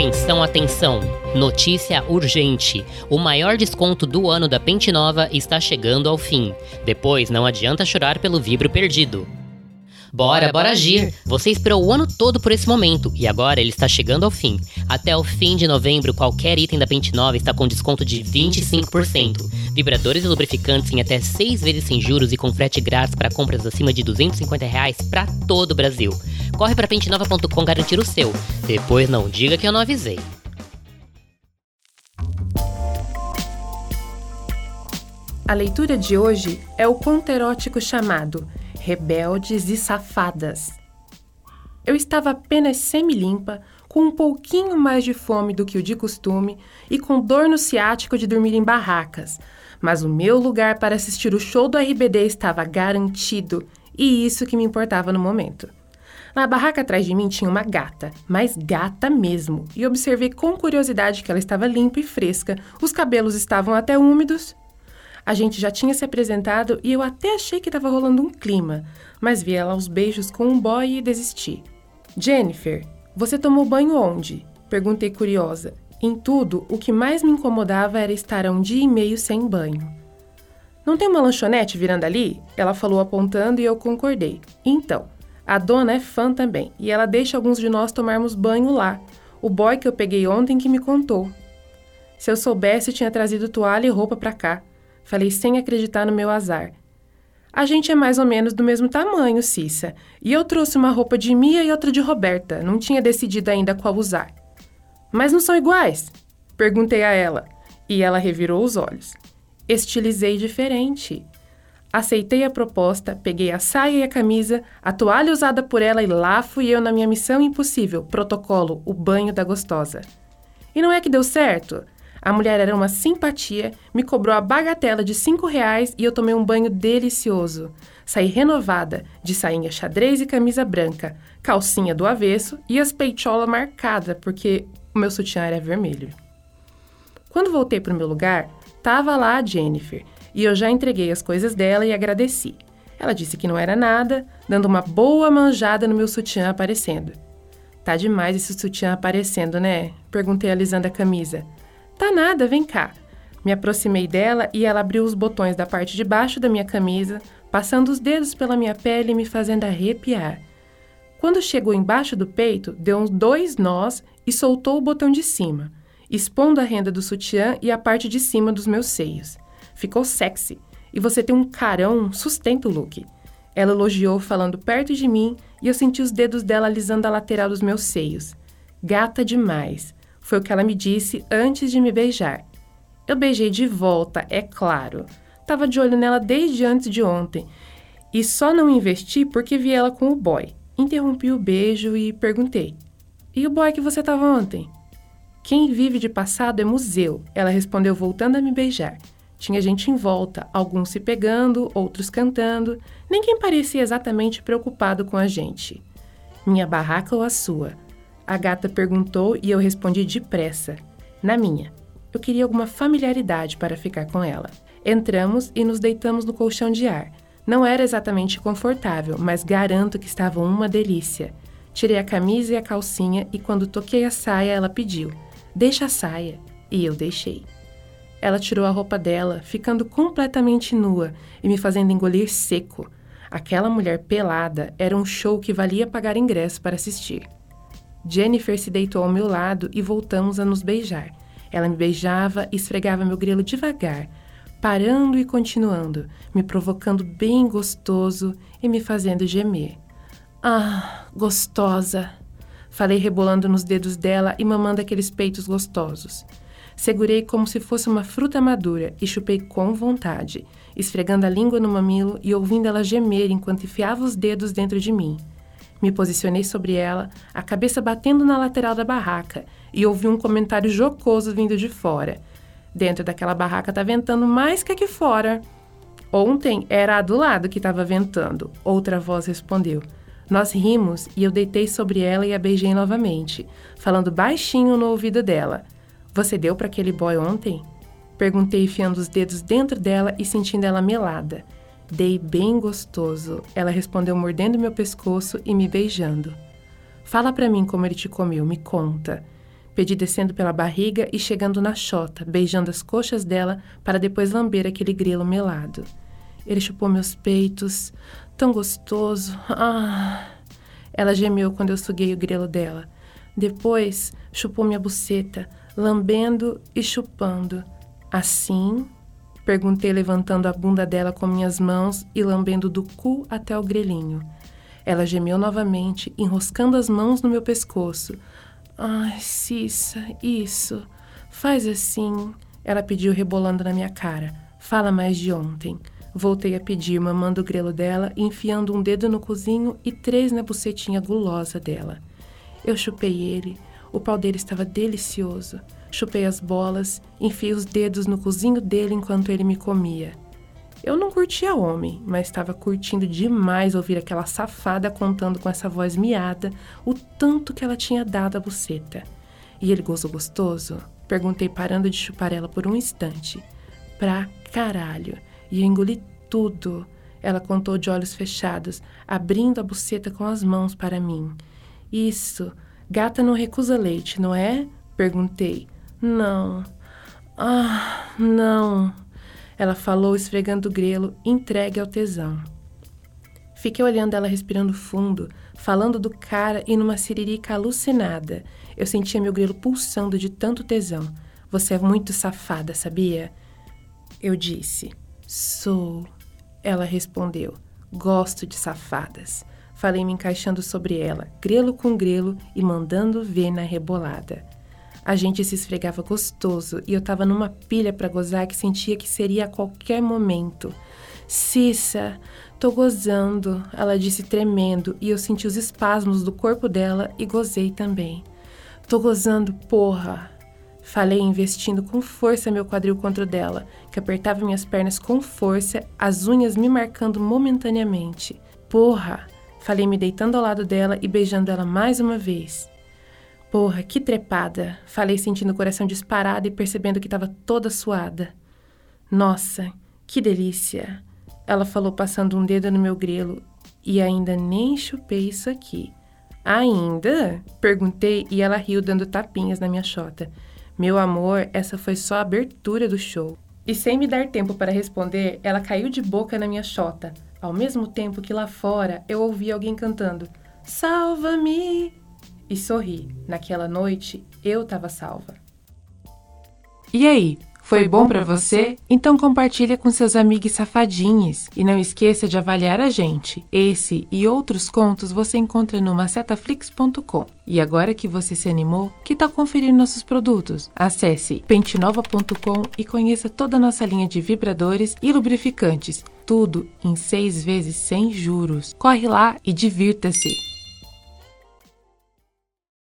Atenção, atenção! Notícia urgente: o maior desconto do ano da Pente Nova está chegando ao fim. Depois não adianta chorar pelo vibro perdido. Bora, bora agir! Você esperou o ano todo por esse momento e agora ele está chegando ao fim. Até o fim de novembro, qualquer item da Pente Nova está com desconto de 25%. Vibradores e lubrificantes em até 6 vezes sem juros e com frete grátis para compras acima de 250 reais para todo o Brasil. Corre para pentenova.com garantir o seu. Depois não diga que eu não avisei. A leitura de hoje é o conto erótico chamado rebeldes e safadas. Eu estava apenas semi-limpa, com um pouquinho mais de fome do que o de costume e com dor no ciático de dormir em barracas, mas o meu lugar para assistir o show do RBD estava garantido e isso que me importava no momento. Na barraca atrás de mim tinha uma gata, mas gata mesmo, e observei com curiosidade que ela estava limpa e fresca, os cabelos estavam até úmidos a gente já tinha se apresentado e eu até achei que estava rolando um clima, mas vi ela aos beijos com um boy e desisti. Jennifer, você tomou banho onde? Perguntei curiosa. Em tudo, o que mais me incomodava era estar um dia e meio sem banho. Não tem uma lanchonete virando ali? Ela falou apontando e eu concordei. Então, a dona é fã também e ela deixa alguns de nós tomarmos banho lá. O boy que eu peguei ontem que me contou. Se eu soubesse, tinha trazido toalha e roupa para cá. Falei sem acreditar no meu azar. A gente é mais ou menos do mesmo tamanho, Cissa. E eu trouxe uma roupa de Mia e outra de Roberta. Não tinha decidido ainda qual usar. Mas não são iguais? Perguntei a ela. E ela revirou os olhos. Estilizei diferente. Aceitei a proposta, peguei a saia e a camisa, a toalha usada por ela e lá fui eu na minha missão impossível, protocolo, o banho da gostosa. E não é que deu certo? A mulher era uma simpatia, me cobrou a bagatela de cinco reais e eu tomei um banho delicioso. Saí renovada, de sainha xadrez e camisa branca, calcinha do avesso e as peitolas marcadas, porque o meu sutiã era vermelho. Quando voltei para o meu lugar, tava lá a Jennifer e eu já entreguei as coisas dela e agradeci. Ela disse que não era nada, dando uma boa manjada no meu sutiã aparecendo. Tá demais esse sutiã aparecendo, né? Perguntei alisando a camisa. Tá nada, vem cá. Me aproximei dela e ela abriu os botões da parte de baixo da minha camisa, passando os dedos pela minha pele e me fazendo arrepiar. Quando chegou embaixo do peito, deu uns dois nós e soltou o botão de cima, expondo a renda do sutiã e a parte de cima dos meus seios. Ficou sexy. E você tem um carão, sustenta o look. Ela elogiou falando perto de mim e eu senti os dedos dela alisando a lateral dos meus seios. Gata demais. Foi o que ela me disse antes de me beijar. Eu beijei de volta, é claro. Tava de olho nela desde antes de ontem. E só não investi porque vi ela com o boy. Interrompi o beijo e perguntei: E o boy que você tava ontem? Quem vive de passado é museu, ela respondeu voltando a me beijar. Tinha gente em volta, alguns se pegando, outros cantando. Ninguém parecia exatamente preocupado com a gente. Minha barraca ou a sua? A gata perguntou e eu respondi depressa. Na minha. Eu queria alguma familiaridade para ficar com ela. Entramos e nos deitamos no colchão de ar. Não era exatamente confortável, mas garanto que estava uma delícia. Tirei a camisa e a calcinha e quando toquei a saia, ela pediu: Deixa a saia. E eu deixei. Ela tirou a roupa dela, ficando completamente nua e me fazendo engolir seco. Aquela mulher pelada era um show que valia pagar ingresso para assistir. Jennifer se deitou ao meu lado e voltamos a nos beijar. Ela me beijava e esfregava meu grelo devagar, parando e continuando, me provocando bem gostoso e me fazendo gemer. Ah, gostosa! Falei rebolando nos dedos dela e mamando aqueles peitos gostosos. Segurei como se fosse uma fruta madura e chupei com vontade, esfregando a língua no mamilo e ouvindo ela gemer enquanto enfiava os dedos dentro de mim. Me posicionei sobre ela, a cabeça batendo na lateral da barraca, e ouvi um comentário jocoso vindo de fora. Dentro daquela barraca tá ventando mais que aqui fora. Ontem era a do lado que estava ventando, outra voz respondeu. Nós rimos e eu deitei sobre ela e a beijei novamente, falando baixinho no ouvido dela. Você deu para aquele boy ontem? Perguntei enfiando os dedos dentro dela e sentindo ela melada. Dei bem gostoso. Ela respondeu mordendo meu pescoço e me beijando. Fala para mim como ele te comeu, me conta. Pedi descendo pela barriga e chegando na chota, beijando as coxas dela para depois lamber aquele grelo melado. Ele chupou meus peitos, tão gostoso. Ah! Ela gemeu quando eu suguei o grelo dela. Depois chupou minha buceta, lambendo e chupando. Assim? Perguntei, levantando a bunda dela com minhas mãos e lambendo do cu até o grelhinho. Ela gemeu novamente, enroscando as mãos no meu pescoço. Ai, Cissa, isso. Faz assim. Ela pediu, rebolando na minha cara. Fala mais de ontem. Voltei a pedir, mamando o grelo dela, enfiando um dedo no cozinho e três na bucetinha gulosa dela. Eu chupei ele. O pau dele estava delicioso. Chupei as bolas, enfiei os dedos no cozinho dele enquanto ele me comia. Eu não curtia homem, mas estava curtindo demais ouvir aquela safada contando com essa voz miada o tanto que ela tinha dado à buceta. E ele gozou gostoso? Perguntei parando de chupar ela por um instante. Pra caralho. E eu engoli tudo. Ela contou de olhos fechados, abrindo a buceta com as mãos para mim. Isso. Gata não recusa leite, não é? Perguntei. Não. Ah, não. Ela falou, esfregando o grelo, entregue ao tesão. Fiquei olhando ela respirando fundo, falando do cara e numa siririca alucinada. Eu sentia meu grelo pulsando de tanto tesão. Você é muito safada, sabia? Eu disse. Sou. Ela respondeu. Gosto de safadas. Falei me encaixando sobre ela, grelo com grelo e mandando ver na rebolada. A gente se esfregava gostoso e eu tava numa pilha para gozar que sentia que seria a qualquer momento. Cissa, tô gozando, ela disse tremendo, e eu senti os espasmos do corpo dela e gozei também. Tô gozando, porra! Falei, investindo com força meu quadril contra o dela, que apertava minhas pernas com força, as unhas me marcando momentaneamente. Porra! Falei, me deitando ao lado dela e beijando ela mais uma vez. Porra, que trepada! Falei sentindo o coração disparado e percebendo que estava toda suada. Nossa, que delícia! Ela falou passando um dedo no meu grelo e ainda nem chupei isso aqui. Ainda? Perguntei e ela riu dando tapinhas na minha chota. Meu amor, essa foi só a abertura do show. E sem me dar tempo para responder, ela caiu de boca na minha chota, ao mesmo tempo que lá fora eu ouvi alguém cantando: Salva-me! E sorri. Naquela noite, eu estava salva. E aí, foi bom para você? Então compartilha com seus amigos safadinhos e não esqueça de avaliar a gente. Esse e outros contos você encontra no macetaflix.com. E agora que você se animou, que tal conferir nossos produtos? Acesse pentinova.com e conheça toda a nossa linha de vibradores e lubrificantes, tudo em seis vezes sem juros. Corre lá e divirta-se!